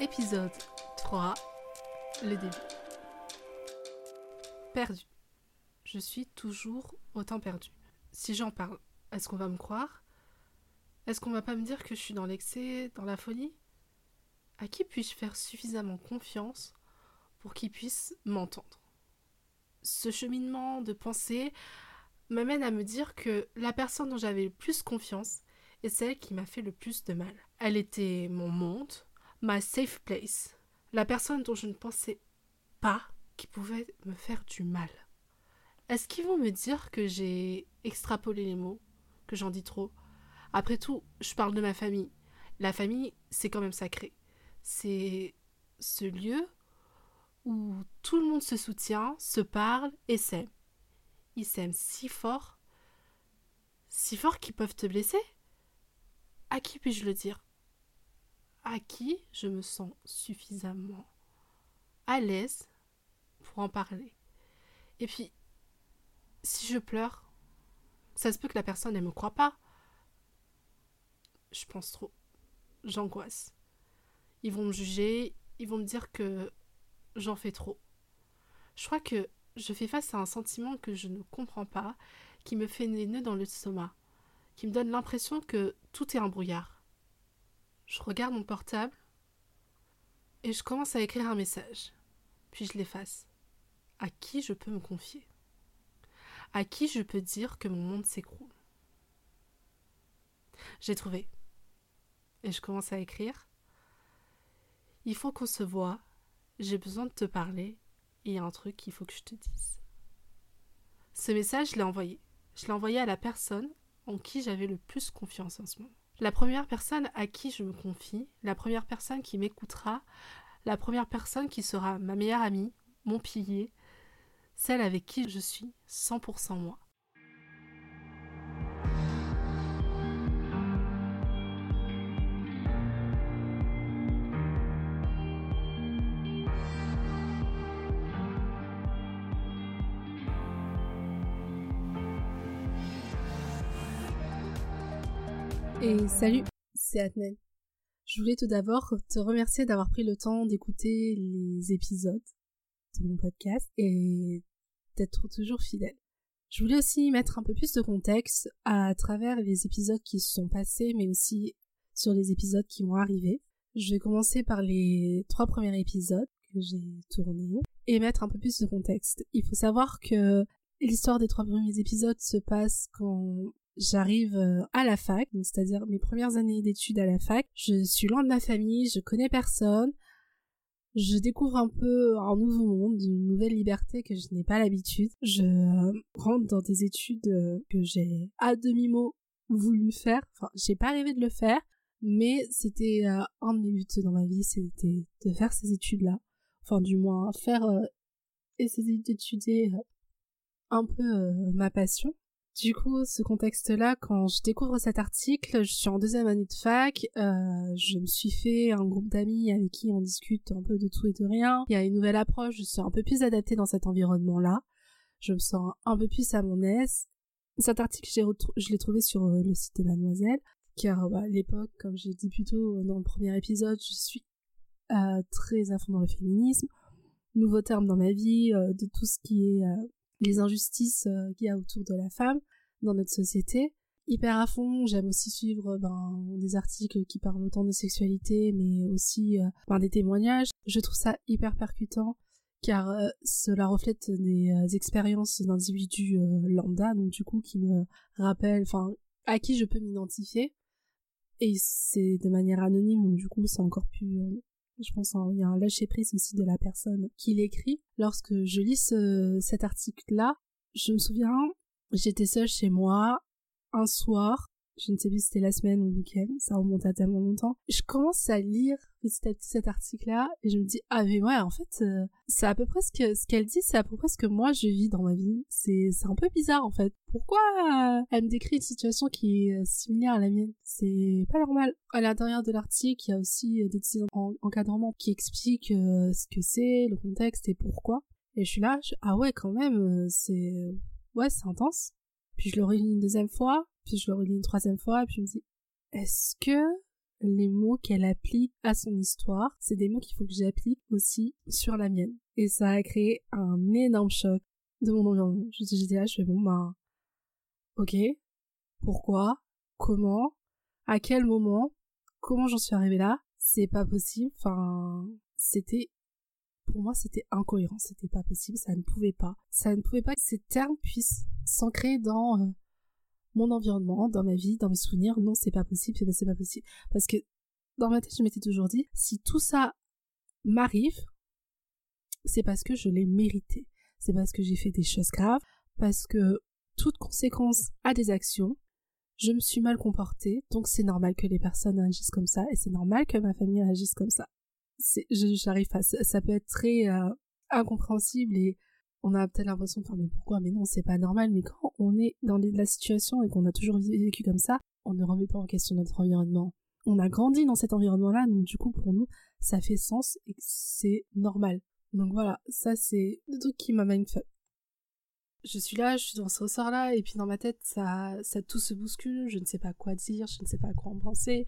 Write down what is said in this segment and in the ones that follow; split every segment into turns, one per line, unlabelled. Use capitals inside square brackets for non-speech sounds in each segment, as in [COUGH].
Épisode 3. Le début. Perdu. Je suis toujours autant perdu. Si j'en parle, est-ce qu'on va me croire? Est-ce qu'on va pas me dire que je suis dans l'excès, dans la folie? À qui puis-je faire suffisamment confiance pour qu'il puisse m'entendre? Ce cheminement de pensée m'amène à me dire que la personne dont j'avais le plus confiance est celle qui m'a fait le plus de mal. Elle était mon monde, ma safe place, la personne dont je ne pensais pas qui pouvait me faire du mal. Est-ce qu'ils vont me dire que j'ai extrapolé les mots, que j'en dis trop? Après tout, je parle de ma famille. La famille, c'est quand même sacré. C'est ce lieu où tout le monde se soutient, se parle et s'aime. Ils s'aiment si fort, si fort qu'ils peuvent te blesser? À qui puis-je le dire? À qui je me sens suffisamment à l'aise pour en parler Et puis, si je pleure, ça se peut que la personne ne me croit pas. Je pense trop. J'angoisse. Ils vont me juger, ils vont me dire que j'en fais trop. Je crois que je fais face à un sentiment que je ne comprends pas, qui me fait des nœuds dans l'estomac, qui me donne l'impression que tout est un brouillard. Je regarde mon portable et je commence à écrire un message. Puis je l'efface. À qui je peux me confier? À qui je peux dire que mon monde s'écroule? J'ai trouvé. Et je commence à écrire. Il faut qu'on se voit. J'ai besoin de te parler. Il y a un truc qu'il faut que je te dise. Ce message, je l'ai envoyé. Je l'ai envoyé à la personne en qui j'avais le plus confiance en ce moment. La première personne à qui je me confie, la première personne qui m'écoutera, la première personne qui sera ma meilleure amie, mon pilier, celle avec qui je suis 100% moi. Et salut, c'est Admen. Je voulais tout d'abord te remercier d'avoir pris le temps d'écouter les épisodes de mon podcast et d'être toujours fidèle. Je voulais aussi mettre un peu plus de contexte à travers les épisodes qui se sont passés, mais aussi sur les épisodes qui vont arriver. Je vais commencer par les trois premiers épisodes que j'ai tournés et mettre un peu plus de contexte. Il faut savoir que l'histoire des trois premiers épisodes se passe quand j'arrive euh, à la fac, c'est-à-dire mes premières années d'études à la fac. Je suis loin de ma famille, je connais personne. Je découvre un peu un nouveau monde, une nouvelle liberté que je n'ai pas l'habitude. Je euh, rentre dans des études euh, que j'ai à demi-mot voulu faire. Enfin, j'ai pas rêvé de le faire, mais c'était un de mes buts dans ma vie, c'était de faire ces études-là. Enfin, du moins, faire essayer d'étudier un peu ma passion. Du coup, ce contexte-là, quand je découvre cet article, je suis en deuxième année de fac, euh, je me suis fait un groupe d'amis avec qui on discute un peu de tout et de rien. Il y a une nouvelle approche, je suis un peu plus adaptée dans cet environnement-là. Je me sens un peu plus à mon aise. Cet article, je l'ai trouvé sur euh, le site de Mademoiselle, car bah, à l'époque, comme j'ai dit plus tôt dans le premier épisode, je suis euh, très à fond dans le féminisme. Nouveau terme dans ma vie, de tout ce qui est les injustices euh, qu'il y a autour de la femme dans notre société. Hyper à fond, j'aime aussi suivre ben, des articles qui parlent autant de sexualité, mais aussi euh, ben, des témoignages. Je trouve ça hyper percutant, car euh, cela reflète des expériences d'individus lambda, donc du coup qui me rappellent, enfin, à qui je peux m'identifier. Et c'est de manière anonyme, donc du coup c'est encore plus je pense qu'il y a un lâcher prise aussi de la personne qui l'écrit. Lorsque je lis cet article-là, je me souviens, j'étais seule chez moi un soir je ne sais plus si c'était la semaine ou le week-end, ça remonte à tellement longtemps. Je commence à lire petit à petit cet article-là et je me dis ah mais ouais en fait euh, c'est à peu près ce que ce qu'elle dit, c'est à peu près ce que moi je vis dans ma vie. C'est c'est un peu bizarre en fait. Pourquoi euh, elle me décrit une situation qui est euh, similaire à la mienne? C'est pas normal. À l'intérieur de l'article, il y a aussi des décisions d'encadrement qui expliquent ce que c'est, le contexte et pourquoi. Et je suis là, ah ouais quand même, c'est ouais c'est intense. Puis je le relis une deuxième fois, puis je le relis une troisième fois, et puis je me dis, est-ce que les mots qu'elle applique à son histoire, c'est des mots qu'il faut que j'applique aussi sur la mienne? Et ça a créé un énorme choc de mon environnement. J'étais là, je fais bon, ben, ok, pourquoi, comment, à quel moment, comment j'en suis arrivée là, c'est pas possible, enfin, c'était pour moi c'était incohérent, c'était pas possible, ça ne pouvait pas. Ça ne pouvait pas que ces termes puissent s'ancrer dans euh, mon environnement, dans ma vie, dans mes souvenirs. Non, c'est pas possible, c'est pas possible. Parce que dans ma tête, je m'étais toujours dit, si tout ça m'arrive, c'est parce que je l'ai mérité. C'est parce que j'ai fait des choses graves, parce que toute conséquence a des actions. Je me suis mal comportée, donc c'est normal que les personnes agissent comme ça, et c'est normal que ma famille agisse comme ça j'arrive pas ça, peut être très euh, incompréhensible et on a peut-être l'impression de faire mais pourquoi? Mais non c'est pas normal. Mais quand on est dans la situation et qu'on a toujours vécu comme ça on ne remet pas en question notre environnement. On a grandi dans cet environnement là donc du coup pour nous ça fait sens et c'est normal. Donc voilà ça c'est le truc qui m'a mindfuck je suis là, je suis dans ce ressort-là, et puis dans ma tête, ça, ça tout se bouscule, je ne sais pas quoi dire, je ne sais pas quoi en penser.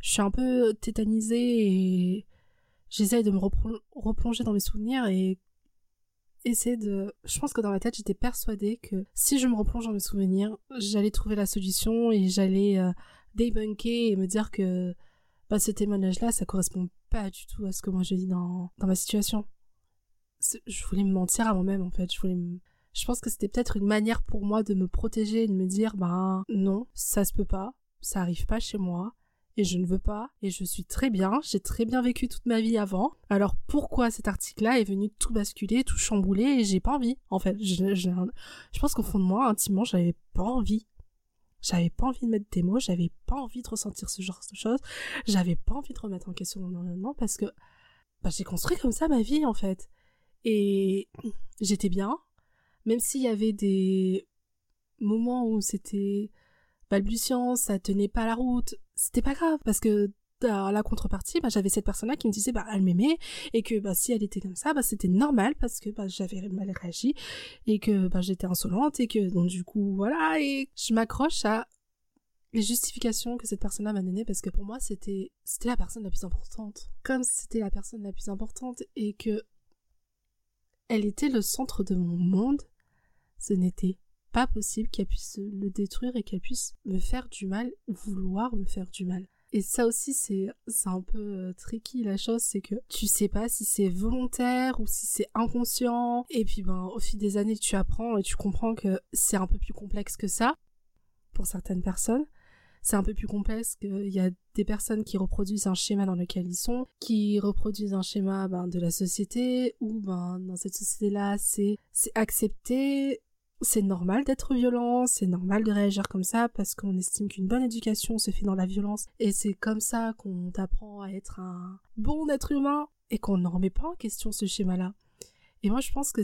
Je suis un peu tétanisée et j'essaye de me replonger dans mes souvenirs et essayer de... Je pense que dans ma tête, j'étais persuadée que si je me replonge dans mes souvenirs, j'allais trouver la solution et j'allais euh, débunker et me dire que bah, ce témoignage-là, ça correspond pas du tout à ce que moi je vis dans, ma situation. Je voulais me mentir à moi-même, en fait. Je voulais Je pense que c'était peut-être une manière pour moi de me protéger et de me dire, ben non, ça se peut pas, ça arrive pas chez moi, et je ne veux pas et je suis très bien, j'ai très bien vécu toute ma vie avant. Alors pourquoi cet article-là est venu tout basculer, tout chambouler et j'ai pas envie en fait. Je, je, pense qu'au fond de moi, intimement, j'avais pas envie. J'avais pas envie de mettre des mots, j'avais pas envie de ressentir ce genre de choses, j'avais pas envie de remettre en question mon environnement parce que bah, j'ai construit comme ça ma vie en fait. Et j'étais bien, même s'il y avait des moments où c'était balbutiant, ça tenait pas la route, c'était pas grave parce que à la contrepartie, bah, j'avais cette personne-là qui me disait bah elle m'aimait et que bah si elle était comme ça, bah c'était normal parce que bah j'avais mal réagi et que bah j'étais insolente et que donc du coup voilà et je m'accroche à les justifications que cette personne-là m'a données parce que pour moi c'était c'était la personne la plus importante. Comme c'était la personne la plus importante et que elle était le centre de mon monde, ce n'était pas possible qu'elle puisse le détruire et qu'elle puisse me faire du mal, vouloir me faire du mal. Et ça aussi, c'est, un peu euh, tricky la chose, c'est que tu sais pas si c'est volontaire ou si c'est inconscient. Et puis ben, au fil des années, tu apprends et tu comprends que c'est un peu plus complexe que ça pour certaines personnes. C'est un peu plus complexe qu'il y a des personnes qui reproduisent un schéma dans lequel ils sont, qui reproduisent un schéma ben, de la société, ou ben, dans cette société-là, c'est accepté, c'est normal d'être violent, c'est normal de réagir comme ça parce qu'on estime qu'une bonne éducation se fait dans la violence et c'est comme ça qu'on t'apprend à être un bon être humain et qu'on ne remet pas en question ce schéma-là. Et moi je pense que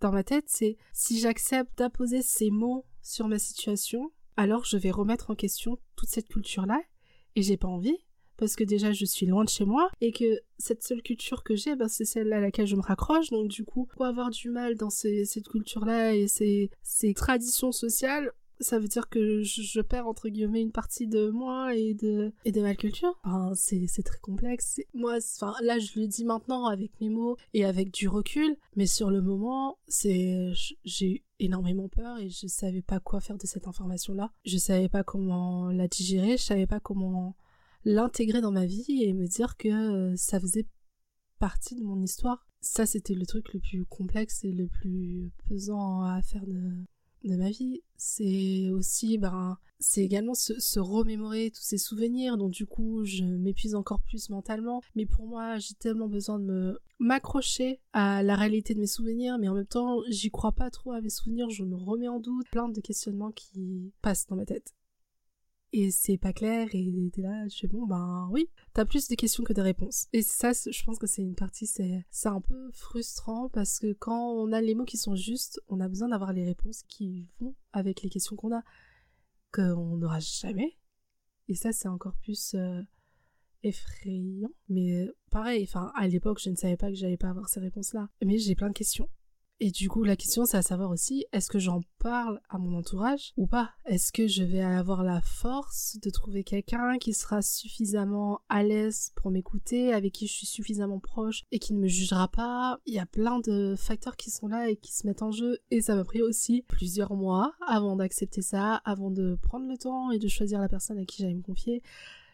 dans ma tête c'est si j'accepte d'apposer ces mots sur ma situation, alors je vais remettre en question toute cette culture-là et j'ai pas envie parce que déjà je suis loin de chez moi et que cette seule culture que j'ai, ben, c'est celle à laquelle je me raccroche. Donc du coup, pour avoir du mal dans cette culture-là et ces, traditions sociales, ça veut dire que je, perds entre guillemets une partie de moi et de ma culture. Enfin, c'est très complexe. Moi, enfin là je le dis maintenant avec mes mots et avec du recul, mais sur le moment, j'ai eu énormément peur et je savais pas quoi faire de cette information là. Je savais pas comment la digérer, je savais pas comment l'intégrer dans ma vie et me dire que euh, ça faisait partie de mon histoire. Ça, c'était le truc le plus complexe et le plus pesant à faire de, de ma vie. C'est aussi, ben, c'est également se, remémorer tous ces souvenirs, donc du coup, je m'épuise encore plus mentalement. Mais pour moi, j'ai tellement besoin de m'accrocher à la réalité de mes souvenirs, mais en même temps, j'y crois pas trop à mes souvenirs, je me remets en doute, plein de questionnements qui passent dans ma tête et c'est pas clair et t'es là je fais bon ben oui. T'as plus de questions que de réponses. Et ça je pense que c'est une partie c'est c'est un peu frustrant parce que quand on a les mots qui sont justes on a besoin d'avoir les réponses qui vont avec les questions qu'on a qu'on n'aura jamais. Et ça c'est encore plus euh, effrayant. Mais pareil enfin à l'époque je ne savais pas que j'allais pas avoir ces réponses là mais j'ai plein de questions Et du coup, la question, c'est à savoir aussi, est-ce que j'en parle à mon entourage ou pas? Est-ce que je vais avoir la force de trouver quelqu'un qui sera suffisamment à l'aise pour m'écouter, avec qui je suis suffisamment proche et qui ne me jugera pas? Il y a plein de facteurs qui sont là et qui se mettent en jeu. Et ça m'a pris aussi plusieurs mois avant d'accepter ça, avant de prendre le temps et de choisir la personne à qui j'allais me confier.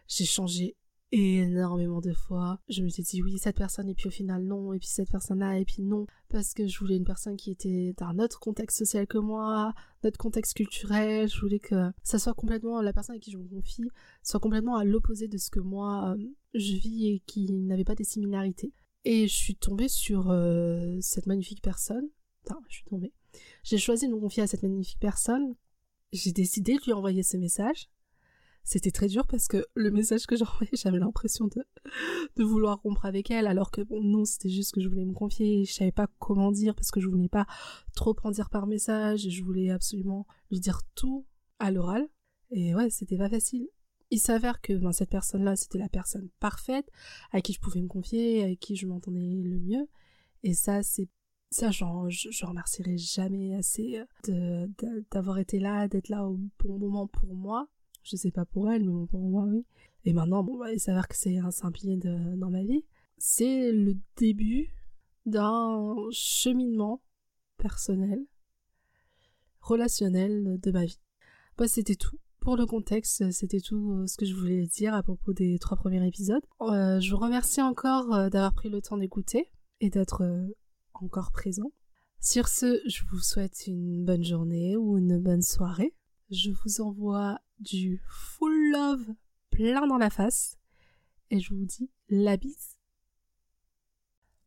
J'ai changé énormément de fois. Je me suis dit oui, cette personne, et puis au final non, et puis cette personne-là, et puis non, parce que je voulais une personne qui était d'un autre contexte social que moi, notre contexte culturel, je voulais que ça soit complètement, la personne à qui je me confie, soit complètement à l'opposé de ce que moi euh, je vis et qui n'avait pas des similarités. Et je suis tombée sur euh, cette magnifique personne. Enfin, je suis tombée. J'ai choisi de me confier à cette magnifique personne. J'ai décidé de lui envoyer ce message c'était très dur parce que le message que j'envoyais, [LAUGHS] j'avais l'impression de, de vouloir rompre avec elle, alors que bon, non, c'était juste que je voulais me confier, je savais pas comment dire parce que je voulais pas trop prendre dire par message, et je voulais absolument lui dire tout à l'oral. Et ouais, c'était pas facile. Il s'avère que ben, cette personne-là, c'était la personne parfaite, à qui je pouvais me confier, avec qui je m'entendais le mieux. Et ça, c'est ça, je, je remercierai jamais assez d'avoir été là, d'être là au bon moment pour moi. Je sais pas pour elle, mais pour moi, oui. Et maintenant, bon, bah, il s'avère que c'est un, un pilier dans ma vie. C'est le début d'un cheminement personnel, relationnel de ma vie. Bah, c'était tout. Pour le contexte, c'était tout euh, ce que je voulais dire à propos des trois premiers épisodes. Euh, je vous remercie encore euh, d'avoir pris le temps d'écouter et d'être encore présent. Sur ce, je vous souhaite une bonne journée ou une bonne soirée. Je vous envoie du full love plein dans la face. Et je vous dis la bise.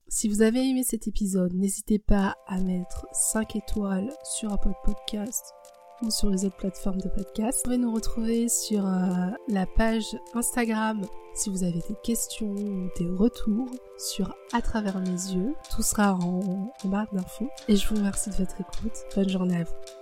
Si vous avez aimé cet épisode, n'hésitez pas à mettre 5 étoiles sur Apple Podcast ou sur les autres plateformes de podcast. Vous pouvez nous retrouver sur euh, la page Instagram si vous avez des questions ou des retours sur À travers mes yeux. Tout sera en, en barre d'infos. Et je vous remercie de votre écoute. Bonne journée à vous.